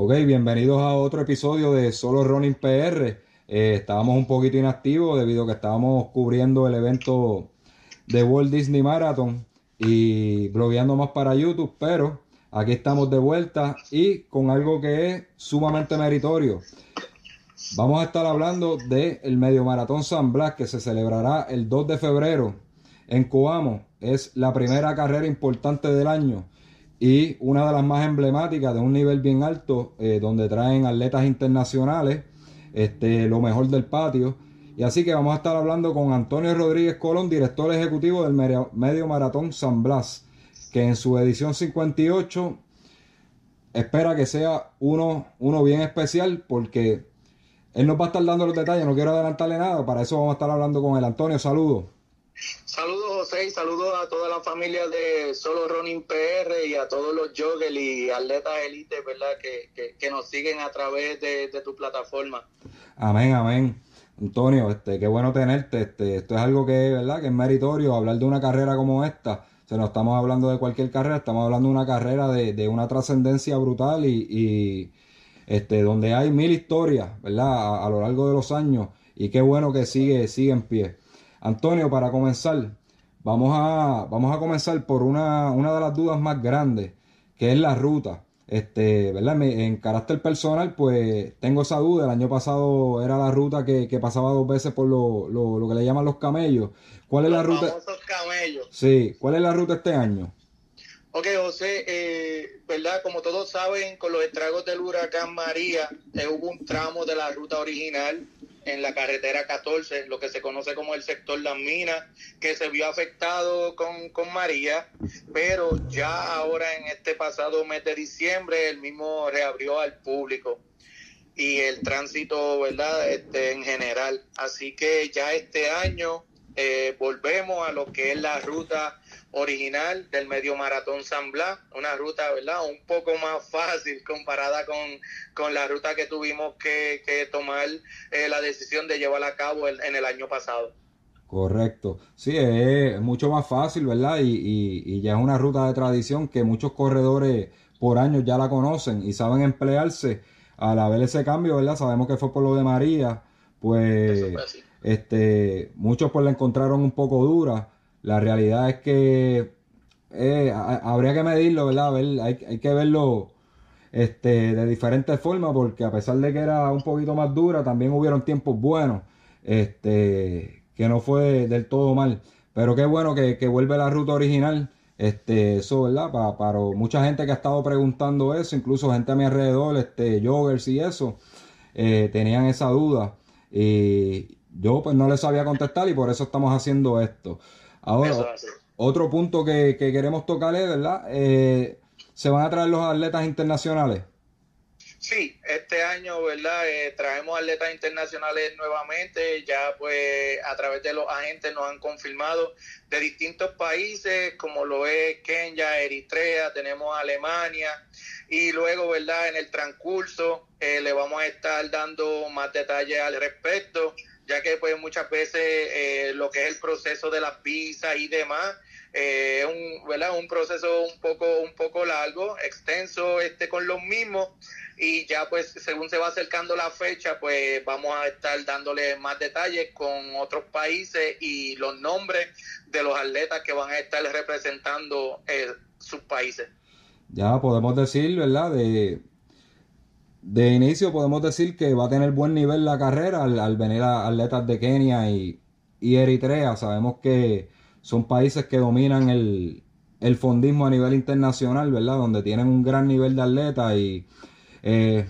Ok, bienvenidos a otro episodio de Solo Running PR. Eh, estábamos un poquito inactivos debido a que estábamos cubriendo el evento de Walt Disney Marathon y blogueando más para YouTube, pero aquí estamos de vuelta y con algo que es sumamente meritorio. Vamos a estar hablando del el Medio Maratón San Blas que se celebrará el 2 de febrero en Coamo. Es la primera carrera importante del año y una de las más emblemáticas de un nivel bien alto, eh, donde traen atletas internacionales, este, lo mejor del patio. Y así que vamos a estar hablando con Antonio Rodríguez Colón, director ejecutivo del Medio Maratón San Blas, que en su edición 58 espera que sea uno, uno bien especial porque él nos va a estar dando los detalles, no quiero adelantarle nada, para eso vamos a estar hablando con él. Antonio, saludos. Saludos a toda la familia de Solo Running PR y a todos los joggers y atletas élite, ¿verdad? Que, nos siguen a través de, tu plataforma. Amén, amén. Antonio, este, qué bueno tenerte. Este, esto es algo que, ¿verdad? Que es meritorio hablar de una carrera como esta. O sea, no estamos hablando de cualquier carrera, estamos hablando de una carrera de, una trascendencia brutal y, este, donde hay mil historias, ¿verdad? A, lo largo de los años. Y qué bueno que sigue, sigue en pie. Antonio, para comenzar, vamos a, vamos a comenzar por una, una de las dudas más grandes, que es la ruta. Este, ¿verdad? en carácter personal, pues tengo esa duda. El año pasado era la ruta que, pasaba dos veces por lo, lo, que le llaman los camellos. ¿Cuál es la ruta? camellos. Sí, ¿cuál es la ruta este año? Ok, José, eh, ¿verdad? Como todos saben, con los estragos del huracán María, eh, hubo un tramo de la ruta original en la carretera 14, lo que se conoce como el sector Las Minas, que se vio afectado con, con María, pero ya ahora en este pasado mes de diciembre el mismo reabrió al público y el tránsito, ¿verdad? Este, en general. Así que ya este año eh, volvemos a lo que es la ruta original del medio maratón San Blas, una ruta, ¿verdad? Un poco más fácil comparada con, la ruta que tuvimos que, tomar eh, la decisión de llevar a cabo en el año pasado. Correcto. Sí, es mucho más fácil, ¿verdad? Y, y, ya es una ruta de tradición que muchos corredores por años ya la conocen y saben emplearse. Al haber ese cambio, ¿verdad? Sabemos que fue por lo de María, pues este, muchos pues la encontraron un poco dura la realidad es que eh, habría que medirlo, ¿verdad? hay, que verlo este, de diferentes formas, porque a pesar de que era un poquito más dura, también hubieron tiempos buenos, este, que no fue del todo mal. Pero qué bueno que, vuelve la ruta original. Este, eso, ¿verdad? Para, mucha gente que ha estado preguntando eso, incluso gente a mi alrededor, este, joggers y eso, eh, tenían esa duda. Y yo pues no les sabía contestar y por eso estamos haciendo esto. Ahora, otro punto que, queremos tocar es, ¿verdad? Eh, ¿Se van a traer los atletas internacionales? Sí, este año, ¿verdad? Eh, traemos atletas internacionales nuevamente, ya pues a través de los agentes nos han confirmado de distintos países, como lo es Kenia, Eritrea, tenemos Alemania, y luego, ¿verdad? En el transcurso eh, le vamos a estar dando más detalles al respecto ya que pues muchas veces eh, lo que es el proceso de las visas y demás eh, es un, ¿verdad? un proceso un poco un poco largo, extenso este con los mismos y ya pues según se va acercando la fecha pues vamos a estar dándole más detalles con otros países y los nombres de los atletas que van a estar representando eh, sus países. Ya podemos decir, ¿verdad? De de inicio podemos decir que va a tener buen nivel la carrera al, venir a atletas de Kenia y, Eritrea. Sabemos que son países que dominan el, fondismo a nivel internacional, ¿verdad? Donde tienen un gran nivel de atletas y eh,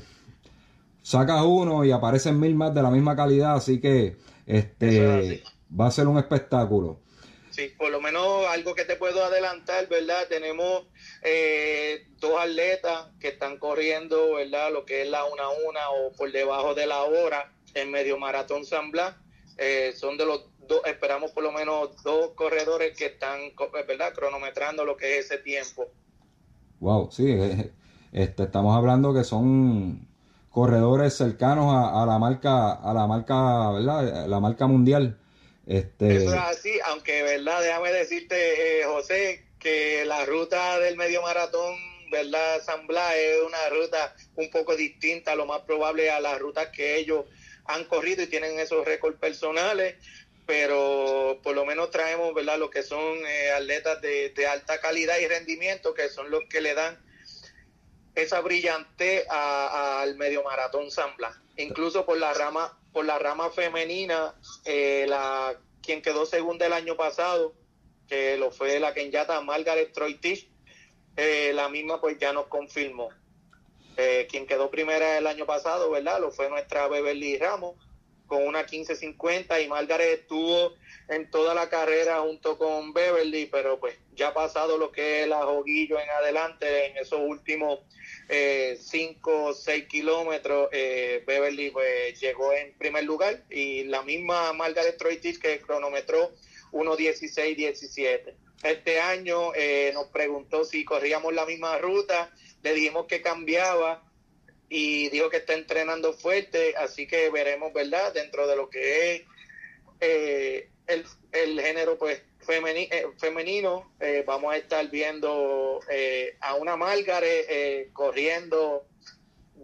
sacas uno y aparecen mil más de la misma calidad, así que este va a ser un espectáculo. Sí, por lo menos algo que te puedo adelantar, ¿verdad? Tenemos eh, dos atletas que están corriendo, ¿verdad? Lo que es la una a una o por debajo de la hora en medio maratón San Blas. Eh, son de los dos, esperamos por lo menos dos corredores que están, ¿verdad? Cronometrando lo que es ese tiempo. Wow, sí, este, estamos hablando que son corredores cercanos a, la marca, a la marca, ¿verdad? La marca mundial. Este... Eso es así, aunque, ¿verdad? Déjame decirte, José, que la ruta del medio maratón ¿verdad? San Blas es una ruta un poco distinta, lo más probable a las rutas que ellos han corrido y tienen esos récords personales, pero por lo menos traemos, ¿verdad? Lo que son eh, atletas de, alta calidad y rendimiento, que son los que le dan esa brillante al medio maratón San Blas. Incluso por la rama, por la rama femenina, eh, la quien quedó segunda el año pasado, que lo fue la kenyata Margaret Troitich, eh, la misma pues ya nos confirmó. Eh, quien quedó primera el año pasado, ¿verdad? Lo fue nuestra Beverly Ramos con una 15.50 y Margaret estuvo en toda la carrera junto con Beverly, pero pues ya ha pasado lo que es la Joguillo en adelante, en esos últimos 5 eh, o 6 kilómetros, eh, Beverly pues llegó en primer lugar y la misma Margaret Troitich que cronometró 1.16-17. Este año eh, nos preguntó si corríamos la misma ruta, le dijimos que cambiaba y dijo que está entrenando fuerte, así que veremos, ¿verdad? Dentro de lo que es eh, el, el, género pues eh, femenino, vamos a estar viendo a una Margaret corriendo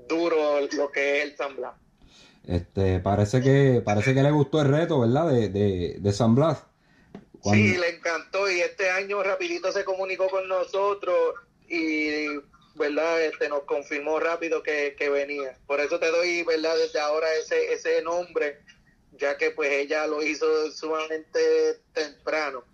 duro lo que es el San Blas. Este, parece que parece que le gustó el reto, ¿verdad? De, de, de San Blas. Sí, le encantó y este año rapidito se comunicó con nosotros y verdad este nos confirmó rápido que, venía. Por eso te doy verdad desde ahora ese ese nombre, ya que pues ella lo hizo sumamente temprano.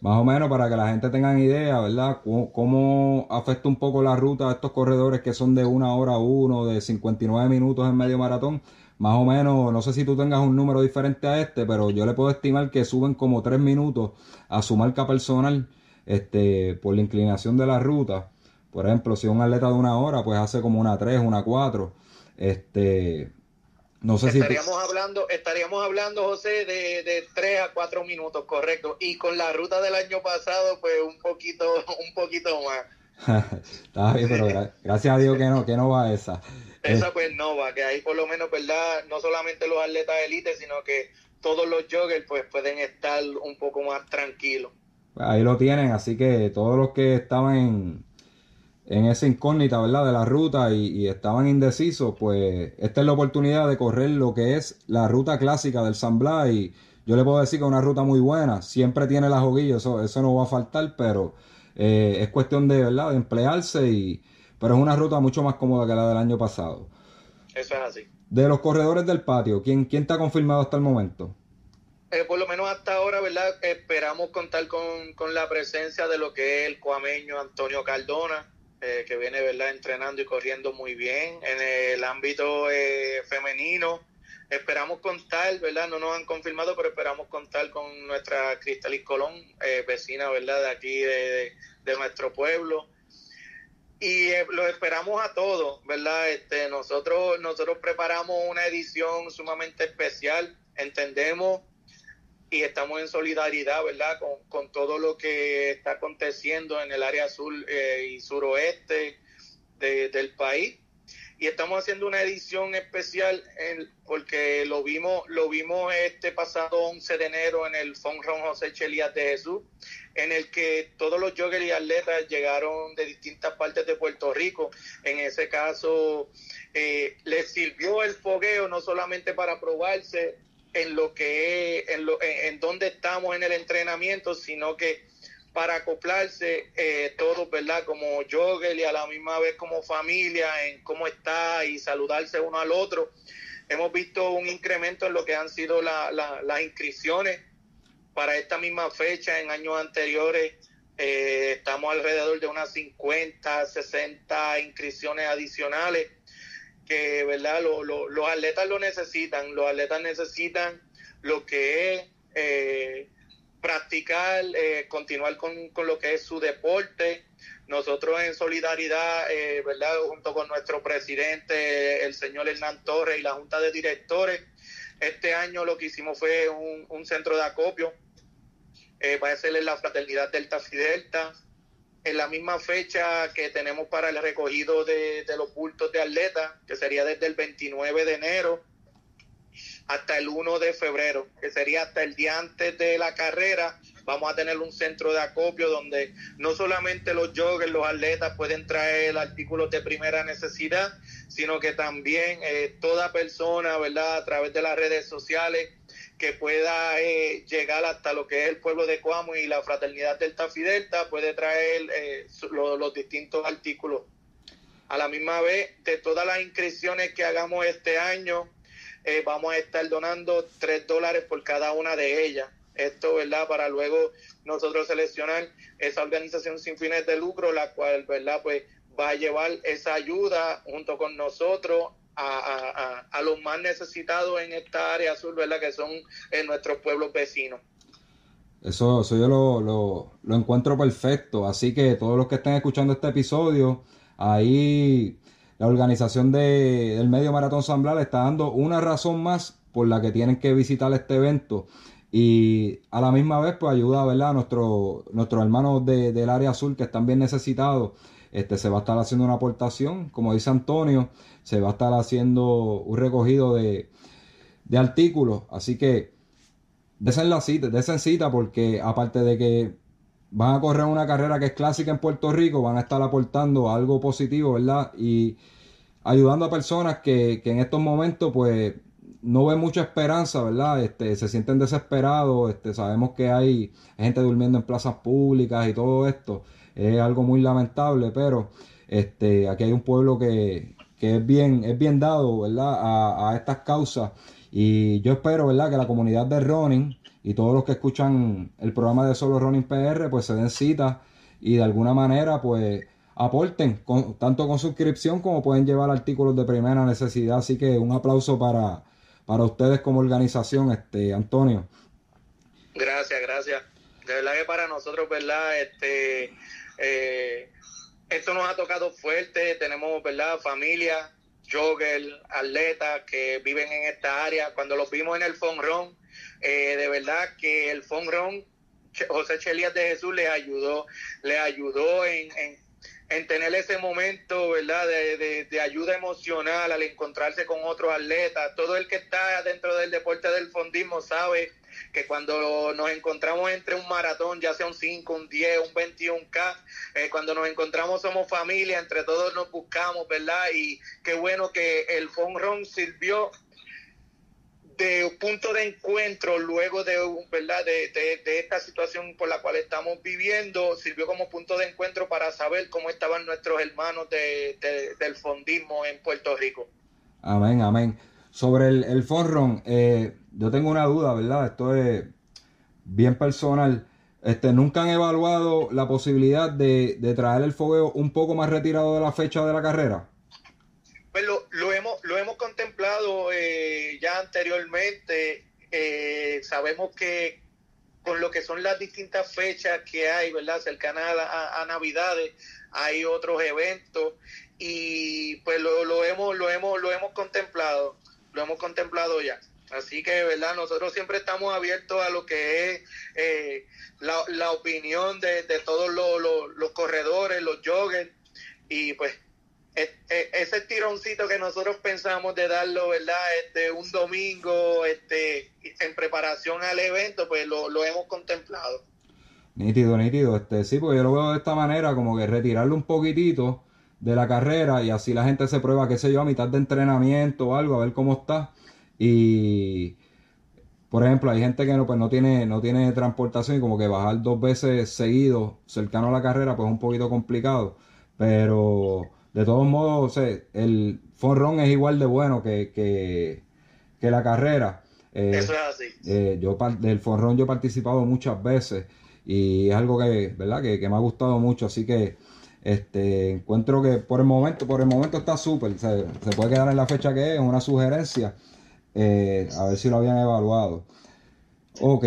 Más o menos para que la gente tenga idea, ¿verdad? ¿Cómo, ¿Cómo, afecta un poco la ruta a estos corredores que son de una hora uno, de 59 minutos en medio maratón? más o menos, no sé si tú tengas un número diferente a este, pero yo le puedo estimar que suben como tres minutos a su marca personal este, por la inclinación de la ruta. Por ejemplo, si un atleta de una hora, pues hace como una 3, una 4. Este, no sé estaríamos si... hablando, estaríamos hablando, José, de, de 3 a 4 minutos, correcto. Y con la ruta del año pasado, pues un poquito, un poquito más. Está bien, pero gracias a Dios que no, que no va esa. Esa eh. pues no va, que ahí por lo menos, ¿verdad? No solamente los atletas élite, sino que todos los joggers pues pueden estar un poco más tranquilos. Ahí lo tienen, así que todos los que estaban en, en esa incógnita, ¿verdad? De la ruta y, estaban indecisos, pues esta es la oportunidad de correr lo que es la ruta clásica del San Blas y yo le puedo decir que es una ruta muy buena, siempre tiene la joguilla, eso, eso no va a faltar, pero eh, es cuestión de, ¿verdad? De emplearse y pero es una ruta mucho más cómoda que la del año pasado. Eso es así. De los corredores del patio, ¿quién, quién está confirmado hasta el momento? Eh, por lo menos hasta ahora, ¿verdad? Esperamos contar con, la presencia de lo que es el cuameño Antonio Cardona, eh, que viene, ¿verdad? Entrenando y corriendo muy bien. En el ámbito eh, femenino, esperamos contar, ¿verdad? No nos han confirmado, pero esperamos contar con nuestra Cristalis Colón, vecina, ¿verdad? De aquí, de, de nuestro pueblo y eh, lo esperamos a todos, ¿verdad? Este, nosotros, nosotros preparamos una edición sumamente especial, entendemos y estamos en solidaridad, ¿verdad? Con, con todo lo que está aconteciendo en el área sur eh, y suroeste del país y estamos haciendo una edición especial porque lo vimos lo vimos este pasado 11 de enero en el Fonron José Chelías de Jesús en el que todos los joggers y atletas llegaron de distintas partes de Puerto Rico en ese caso eh, les sirvió el fogueo no solamente para probarse en lo que es, en, lo, en, en dónde estamos en el entrenamiento sino que para acoplarse eh, todos, ¿verdad? Como jogger y a la misma vez como familia en cómo está y saludarse uno al otro. Hemos visto un incremento en lo que han sido las inscripciones para esta misma fecha en años anteriores. Eh, estamos alrededor de unas 50, 60 inscripciones adicionales que, ¿verdad? los atletas lo necesitan. Los atletas necesitan lo que es... Eh, practicar, eh, continuar con, con, lo que es su deporte. Nosotros en solidaridad, eh, ¿verdad? Junto con nuestro presidente, el señor Hernán Torres y la Junta de Directores, este año lo que hicimos fue un, un centro de acopio. Va a ser la Fraternidad Delta Fidelta. En la misma fecha que tenemos para el recogido de, los bultos de atletas, que sería desde el 29 de enero hasta el 1 de febrero, que sería hasta el día antes de la carrera, Vamos a tener un centro de acopio donde no solamente los joggers, los atletas pueden traer artículos de primera necesidad, sino que también eh, toda persona, ¿verdad? A través de las redes sociales que pueda eh, llegar hasta lo que es el pueblo de Cuamo y la fraternidad del Tafidelta puede traer eh, los distintos artículos. A la misma vez, de todas las inscripciones que hagamos este año, eh, vamos a estar donando tres dólares por cada una de ellas. Esto, ¿verdad? Para luego nosotros seleccionar esa organización sin fines de lucro, la cual, ¿verdad? Pues va a llevar esa ayuda junto con nosotros a, los más necesitados en esta área azul, ¿verdad? Que son en nuestros pueblos vecinos. Eso, eso yo lo, lo, encuentro perfecto. Así que todos los que estén escuchando este episodio, ahí la organización de, del Medio Maratón San Blas está dando una razón más por la que tienen que visitar este evento. Y a la misma vez, pues ayuda ¿verdad? a nuestros hermanos de, del área azul que están bien necesitados este, se va a estar haciendo una aportación, como dice Antonio, se va a estar haciendo un recogido de, artículos, así que desen la cita, desen cita porque aparte de que van a correr una carrera que es clásica en Puerto Rico, van a estar aportando algo positivo, ¿verdad? Y ayudando a personas que, que en estos momentos pues no ven mucha esperanza, ¿verdad? Este, se sienten desesperados, este, sabemos que hay gente durmiendo en plazas públicas y todo esto es algo muy lamentable, pero este, aquí hay un pueblo que, es, bien, es bien dado ¿verdad? A, estas causas. Y yo espero ¿verdad? que la comunidad de Running y todos los que escuchan el programa de Solo Running PR pues se den cita y de alguna manera pues aporten tanto con suscripción como pueden llevar artículos de primera necesidad. Así que un aplauso para, para ustedes como organización este Antonio. Gracias gracias. De verdad que para nosotros verdad este eh, esto nos ha tocado fuerte, tenemos, ¿verdad? Familia, jogger, atletas que viven en esta área. Cuando los vimos en el Fonrón, eh, de verdad que el Fonrón, José Chelías de Jesús les ayudó, le ayudó en, en, tener ese momento, ¿verdad? De, de, ayuda emocional al encontrarse con otros atletas. Todo el que está dentro del deporte del fondismo sabe que cuando nos encontramos entre un maratón, ya sea un 5, un 10, un 21K, eh, cuando nos encontramos somos familia, entre todos nos buscamos, ¿verdad? Y qué bueno que el Run sirvió de punto de encuentro luego de, ¿verdad? De, de, esta situación por la cual estamos viviendo, sirvió como punto de encuentro para saber cómo estaban nuestros hermanos de, del fondismo en Puerto Rico. Amén, amén. Sobre el, el eh, yo tengo una duda, ¿verdad? Esto es bien personal. Este, ¿Nunca han evaluado la posibilidad de, traer el fogueo un poco más retirado de la fecha de la carrera? Pues lo, hemos, lo hemos contemplado eh, ya anteriormente. Eh, sabemos que con lo que son las distintas fechas que hay, ¿verdad? Cercanas a, a, Navidades, hay otros eventos y pues lo, lo, hemos, lo, hemos, lo hemos contemplado lo hemos contemplado ya. Así que, ¿verdad? Nosotros siempre estamos abiertos a lo que es eh, la, opinión de, todos los, corredores, los joggers, y pues ese tironcito que nosotros pensamos de darlo, ¿verdad? Este, un domingo, este, en preparación al evento, pues lo, lo hemos contemplado. Nítido, nítido. Este, sí, porque yo lo veo de esta manera, como que retirarlo un poquitito de la carrera y así la gente se prueba, qué sé yo, a mitad de entrenamiento o algo, a ver cómo está. Y, por ejemplo, hay gente que no, pues no tiene, no tiene transportación y como que bajar dos veces seguidos cercano a la carrera, pues es un poquito complicado. Pero, de todos modos, el forrón es igual de bueno que, que, la carrera. Eh, Eso es así. Eh, yo del forrón yo he participado muchas veces y es algo que, ¿verdad? Que, que me ha gustado mucho, así que este, encuentro que por el momento, por el momento está súper. Se, puede quedar en la fecha que es, una sugerencia. Eh, a ver si lo habían evaluado. Ok.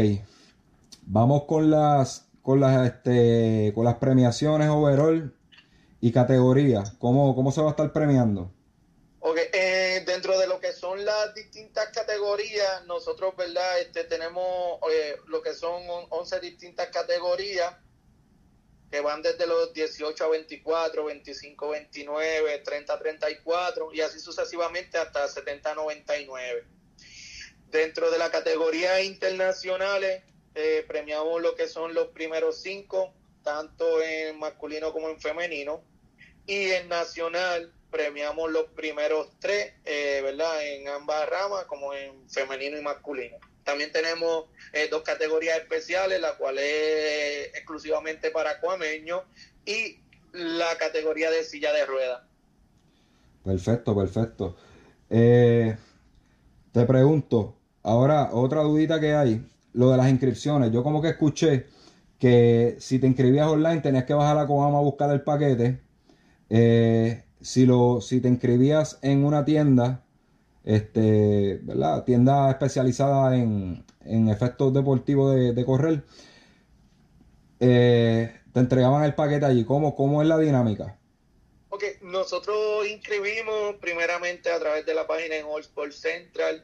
Vamos con las con las este, con las premiaciones overall y categorías. ¿Cómo, cómo se va a estar premiando? Ok, eh, dentro de lo que son las distintas categorías, nosotros, ¿verdad? Este, tenemos eh, lo que son 11 distintas categorías que van desde los 18 a 24, 25 a 29, 30 a 34 y así sucesivamente hasta 70 a 99. Dentro de la categoría internacionales eh, premiamos lo que son los primeros cinco, tanto en masculino como en femenino. Y en nacional premiamos los primeros tres, eh, ¿verdad? En ambas ramas, como en femenino y masculino. También tenemos eh, dos categorías especiales, la cual es exclusivamente para cuameños y la categoría de silla de ruedas. Perfecto, perfecto. Eh, te pregunto, ahora otra dudita que hay, lo de las inscripciones. Yo como que escuché que si te inscribías online tenías que bajar a Coama a buscar el paquete. Eh, si, lo, si te inscribías en una tienda, este, ¿verdad? Tienda especializada en, efectos deportivos de, correr, eh, te entregaban el paquete allí. ¿Cómo, ¿Cómo es la dinámica? Ok, nosotros inscribimos primeramente a través de la página en All Sports Central.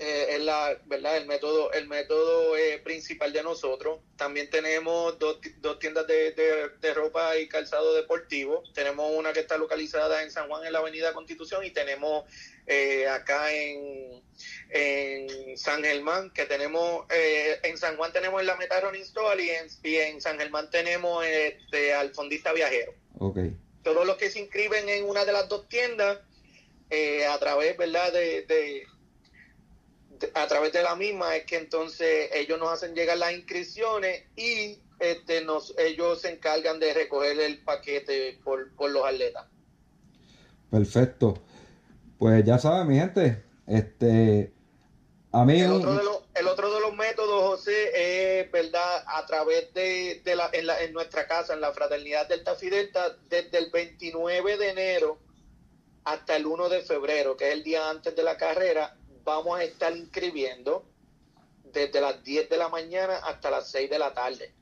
Eh, es la, ¿verdad? el método, el método eh, principal de nosotros. También tenemos dos, dos tiendas de, de, ropa y calzado deportivo. Tenemos una que está localizada en San Juan, en la Avenida Constitución, y tenemos eh, acá en, en San Germán, que tenemos, en San Juan tenemos en la Meta Running Store y en, y en San Germán tenemos este, al fondista viajero. Okay todos los que se inscriben en una de las dos tiendas, eh, a través, ¿verdad? De, a través de la misma es que entonces ellos nos hacen llegar las inscripciones y este, nos, ellos se encargan de recoger el paquete por, por los atletas. Perfecto. Pues ya saben, mi gente, este, a mí el, otro de los, el otro de los métodos, José, es verdad, a través de, la, en, la, en, nuestra casa, en la Fraternidad Delta Fidelta, desde el 29 de enero hasta el 1 de febrero, que es el día antes de la carrera, vamos a estar inscribiendo desde las 10 de la mañana hasta las 6 de la tarde.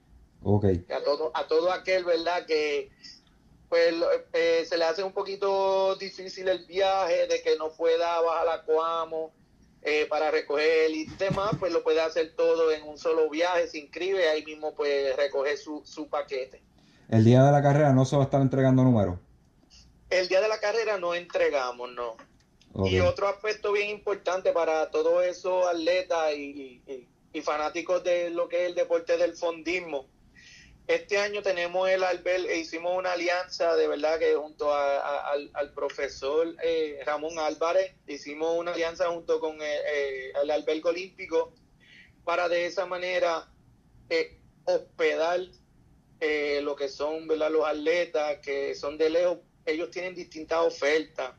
Ok. A todo, a todo aquel, ¿verdad? Que pues eh, se le hace un poquito difícil el viaje, de que no pueda bajar a Coamo eh, para recoger y demás, pues lo puede hacer todo en un solo viaje, se inscribe, ahí mismo pues recoge su, su paquete. ¿El día de la carrera no se va a estar entregando números? El día de la carrera no entregamos, no. Y otro aspecto bien importante para todos esos atletas y, y fanáticos de lo que es el deporte del fondismo, este año tenemos el Albert, e hicimos una alianza de verdad que junto al, profesor eh, Ramón Álvarez, hicimos una alianza junto con eh, eh, el albergue olímpico para de esa manera hospedar lo que son ¿verdad? los atletas que son de lejos. Ellos tienen distintas ofertas.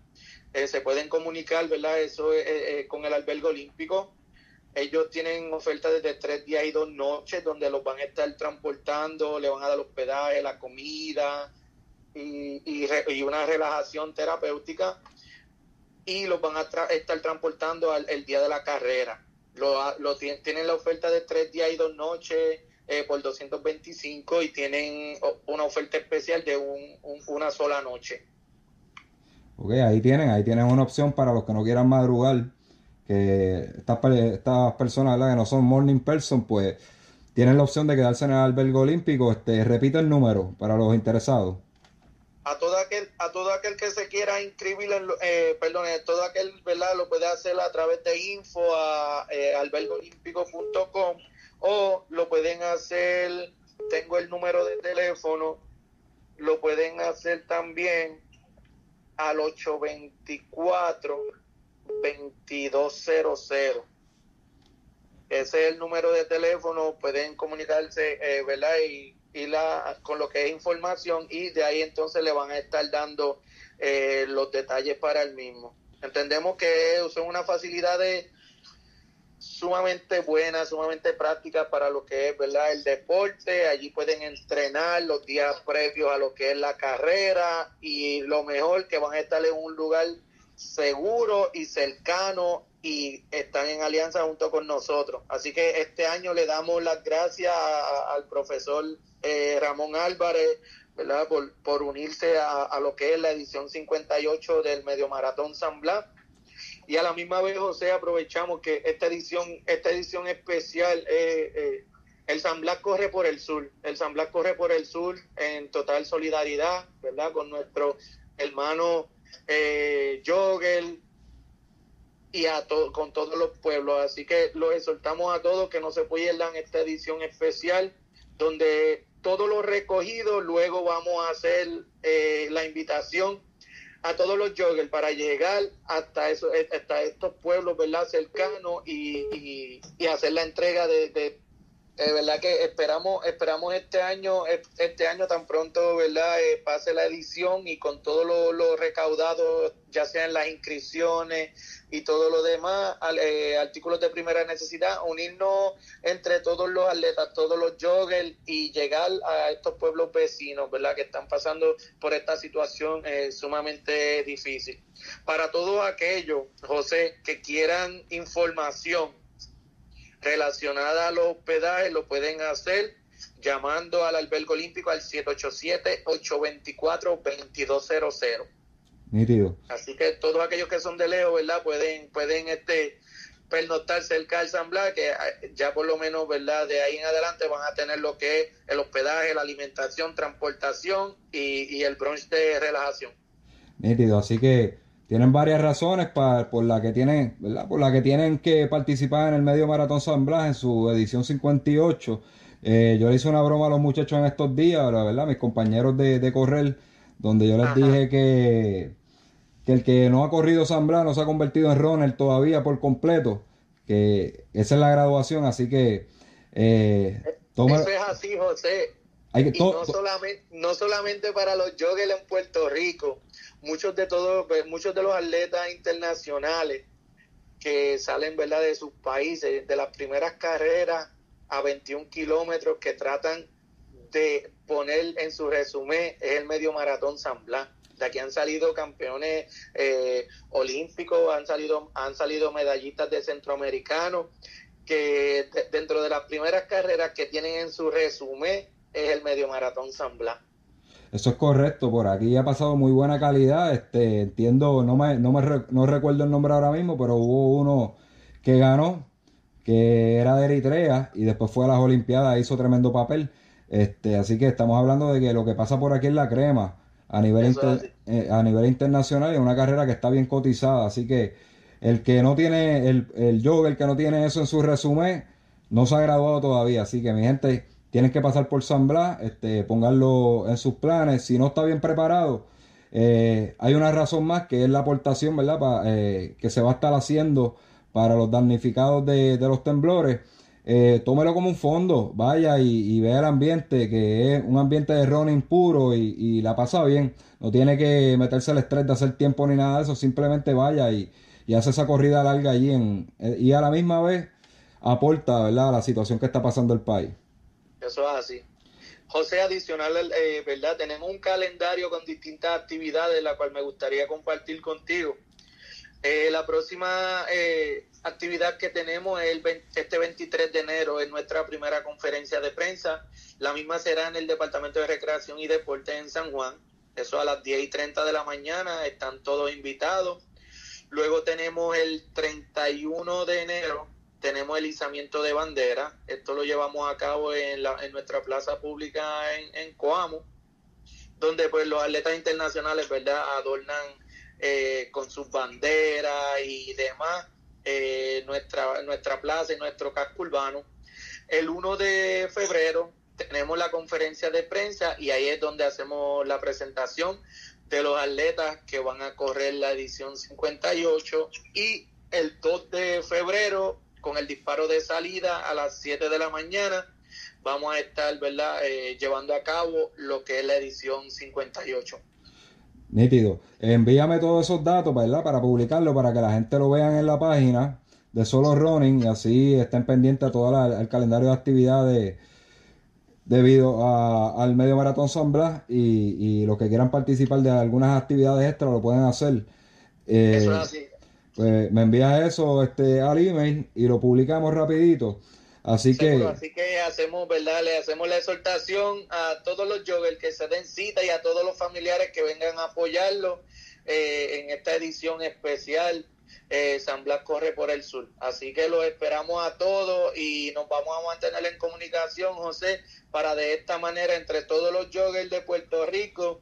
Se pueden comunicar, ¿verdad? Eso con el albergue olímpico ellos tienen ofertas desde tres días y dos noches donde los van a estar transportando, le van a dar hospedaje, la comida y, una relajación terapéutica y los van a estar transportando al el día de la carrera. Lo, lo tienen la oferta de tres días y dos noches eh, por 225 y tienen una oferta especial de un, una sola noche. Ok, ahí tienen, ahí tienen una opción para los que no quieran madrugar que estas, personas que no son morning person, pues tienen la opción de quedarse en el albergue olímpico. Este, repite el número para los interesados. A todo aquel, a todo aquel que se quiera inscribir, eh, perdón, todo aquel, ¿verdad? Lo puede hacer a través de info a eh, albergoolímpico.com o lo pueden hacer, tengo el número de teléfono, lo pueden hacer también al 824 2200. Ese es el número de teléfono, pueden comunicarse, eh, ¿verdad? Y, y la, con lo que es información y de ahí entonces le van a estar dando eh, los detalles para el mismo. Entendemos que son una facilidad sumamente buena, sumamente práctica para lo que es, ¿verdad? El deporte, allí pueden entrenar los días previos a lo que es la carrera y lo mejor que van a estar en un lugar seguro y cercano y están en alianza junto con nosotros. Así que este año le damos las gracias al profesor eh, Ramón Álvarez, ¿verdad? Por, unirse a, lo que es la edición 58 del Medio Maratón San Blas. Y a la misma vez, José, aprovechamos que esta edición, esta edición especial, eh, eh, el San Blas corre por el sur, el San Blas corre por el sur en total solidaridad, ¿verdad? Con nuestro hermano eh, Jogel, y a con todos los pueblos. Así que los exhortamos a todos que no se pierdan esta edición especial donde todo lo recogido, luego vamos a hacer eh, la invitación a todos los joggers para llegar hasta, eso, hasta estos pueblos ¿verdad? cercanos y, y, hacer la entrega de, de eh, verdad que esperamos esperamos este año este año tan pronto verdad eh, pase la edición y con todo lo, lo recaudado ya sean las inscripciones y todo lo demás, eh, artículos de primera necesidad, unirnos entre todos los atletas, todos los joggers y llegar a estos pueblos vecinos, ¿verdad? Que están pasando por esta situación eh, sumamente difícil. Para todos aquellos, José, que quieran información relacionada a los hospedajes, lo pueden hacer llamando al albergue olímpico al 787-824-2200. Así que todos aquellos que son de lejos, ¿verdad? Pueden, pueden este, pernoctar cerca del San Blas, que eh, ya por lo menos, ¿verdad? De ahí en adelante van a tener lo que es el hospedaje, la alimentación, transportación y, el brunch de relajación. Nítido, así que tienen varias razones para, por la que tienen, ¿verdad? Por la que tienen que participar en el medio maratón San Blas en su edición 58. Eh, yo le hice una broma a los muchachos en estos días, ¿verdad? Mis compañeros de, de correr, donde yo les dije que que el que no ha corrido San Blas no se ha convertido en runner todavía por completo, que esa es la graduación, así que... Eh, Eso es así, José. y no, solamente, no solamente para los joggers en Puerto Rico, muchos de todos, pues, muchos de los atletas internacionales que salen ¿verdad? de sus países, de las primeras carreras a 21 kilómetros que tratan de poner en su resumen es el medio maratón San Blas de aquí han salido campeones eh, olímpicos, han salido, han salido medallistas de centroamericano, que dentro de las primeras carreras que tienen en su resumen es el medio maratón San Blas. Eso es correcto, por aquí ha pasado muy buena calidad, este, entiendo, no me, no me no recuerdo el nombre ahora mismo, pero hubo uno que ganó, que era de Eritrea, y después fue a las Olimpiadas, hizo tremendo papel. Este, así que estamos hablando de que lo que pasa por aquí es la crema a nivel, eh, a nivel internacional y es una carrera que está bien cotizada. Así que el que no tiene, el, el el que no tiene eso en su resumen, no se ha graduado todavía. Así que mi gente, tienen que pasar por San Blas, este, pónganlo en sus planes. Si no está bien preparado, eh, hay una razón más que es la aportación, ¿verdad? Eh, que se va a estar haciendo para los damnificados de, los temblores eh, tómelo como un fondo, vaya y, vea el ambiente, que es un ambiente de running puro y, la pasa bien. No tiene que meterse el estrés de hacer tiempo ni nada de eso, simplemente vaya y, hace esa corrida larga allí y a la misma vez aporta ¿verdad? a la situación que está pasando el país. Eso es así. José, adicional, eh, ¿verdad? Tenemos un calendario con distintas actividades, la cual me gustaría compartir contigo. Eh, la próxima eh, actividad que tenemos es el este 23 de enero, es nuestra primera conferencia de prensa. La misma será en el Departamento de Recreación y Deporte en San Juan. Eso a las 10 y 30 de la mañana, están todos invitados. Luego tenemos el 31 de enero, tenemos el izamiento de bandera. Esto lo llevamos a cabo en, la, en nuestra plaza pública en, en Coamo, donde pues los atletas internacionales, ¿verdad?, adornan eh, con sus banderas y demás, eh, nuestra, nuestra plaza y nuestro casco urbano. El 1 de febrero tenemos la conferencia de prensa y ahí es donde hacemos la presentación de los atletas que van a correr la edición 58 y el 2 de febrero con el disparo de salida a las 7 de la mañana vamos a estar ¿verdad? Eh, llevando a cabo lo que es la edición 58. Nítido. Envíame todos esos datos, ¿verdad? Para publicarlo, para que la gente lo vean en la página de Solo Running y así estén pendientes a todo el calendario de actividades debido al medio maratón San Blas y, y, los que quieran participar de algunas actividades extras lo pueden hacer. Eh, eso es así. Pues me envías eso este, al email y lo publicamos rapidito. Así que, así que hacemos, ¿verdad? Le hacemos la exhortación a todos los joggers que se den cita y a todos los familiares que vengan a apoyarlo eh, en esta edición especial. Eh, San Blas corre por el sur. Así que los esperamos a todos y nos vamos a mantener en comunicación, José, para de esta manera entre todos los joggers de Puerto Rico,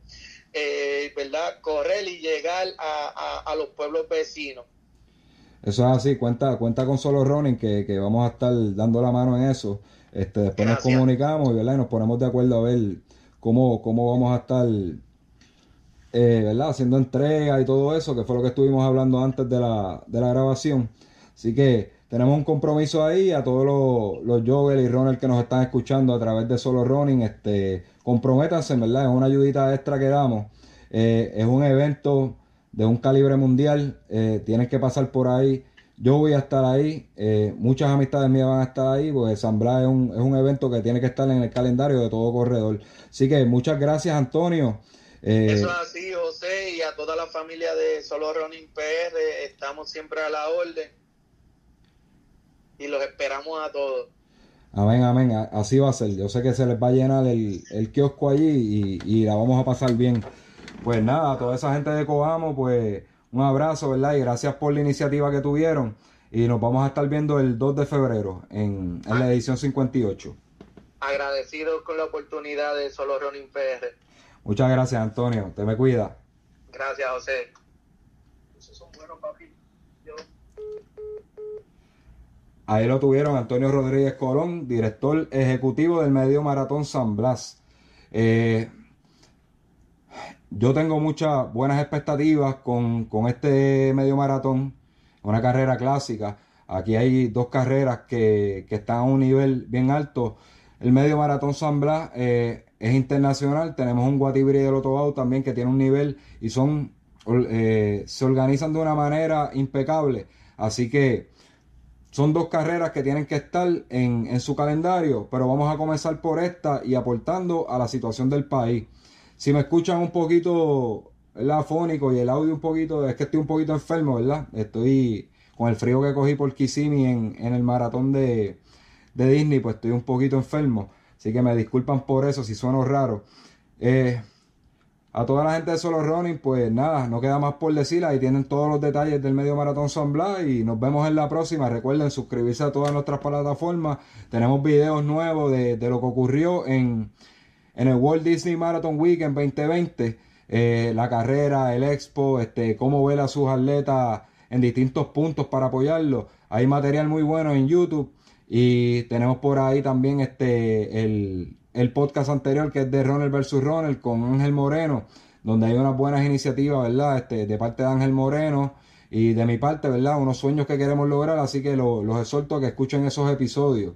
eh, ¿verdad? Correr y llegar a los pueblos vecinos. Eso es así, cuenta, cuenta con Solo Running que, que vamos a estar dando la mano en eso. Este, después nos comunicamos ¿verdad? y nos ponemos de acuerdo a ver cómo, cómo vamos a estar eh, ¿verdad? haciendo entrega y todo eso, que fue lo que estuvimos hablando antes de la, de la grabación. Así que tenemos un compromiso ahí a todos los, los joggers y runners que nos están escuchando a través de Solo Running. Este, comprométanse, ¿verdad? Es una ayudita extra que damos. Eh, es un evento de un calibre mundial. Eh, tienes que pasar por ahí. Yo voy a estar ahí. Eh, muchas amistades mías van a estar ahí. Porque San Blas es un, es un evento que tiene que estar en el calendario de todo corredor. Así que muchas gracias, Antonio. Eso es así, José, y a toda la familia de Solo Running PR. Estamos siempre a la orden y los esperamos a todos. Amén, amén. Así va a ser. Yo sé que se les va a llenar el, el kiosco allí y, la vamos a pasar bien. Pues nada, a toda esa gente de Coamo, pues un abrazo, ¿verdad? Y gracias por la iniciativa que tuvieron. Y nos vamos a estar viendo el 2 de febrero en, en la edición 58. Agradecido con la oportunidad de Solo Running PR. Muchas gracias, Antonio. Te me cuida. Gracias, José. Esos son buenos, papi. Ahí lo tuvieron Antonio Rodríguez Colón, director ejecutivo del Medio Maratón San Blas. Eh, yo tengo muchas buenas expectativas con, este medio maratón, una carrera clásica. Aquí hay dos carreras que, están a un nivel bien alto. El medio maratón San Blas eh, es internacional. Tenemos un Guatibri del Otobao también que tiene un nivel y son eh, se organizan de una manera impecable. Así que son dos carreras que tienen que estar en, su calendario, pero vamos a comenzar por esta y aportando a la situación del país. Si me escuchan un poquito el afónico y el audio un poquito, es que estoy un poquito enfermo, ¿verdad? Estoy con el frío que cogí por Kissimmee en, en el maratón de, de, Disney, pues estoy un poquito enfermo. Así que me disculpan por eso si sueno raro. Eh, a toda la gente de Solo Running, pues nada, no queda más por decir. Ahí tienen todos los detalles del medio maratón San Blas y nos vemos en la próxima. Recuerden suscribirse a todas nuestras plataformas. Tenemos videos nuevos de, lo que ocurrió en, el Walt Disney Marathon Weekend 2020. Eh, la carrera, el expo, este, cómo ver a sus atletas en distintos puntos para apoyarlos. Hay material muy bueno en YouTube y tenemos por ahí también este, el, el podcast anterior que es de Ronald versus Ronald con Ángel Moreno, donde hay unas buenas iniciativas, ¿verdad? Este, de parte de Ángel Moreno y de mi parte, ¿verdad? Unos sueños que queremos lograr, así que los exhorto a que escuchen esos episodios.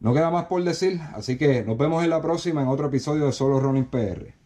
No queda más por decir, así que nos vemos en la próxima en otro episodio de Solo Running PR.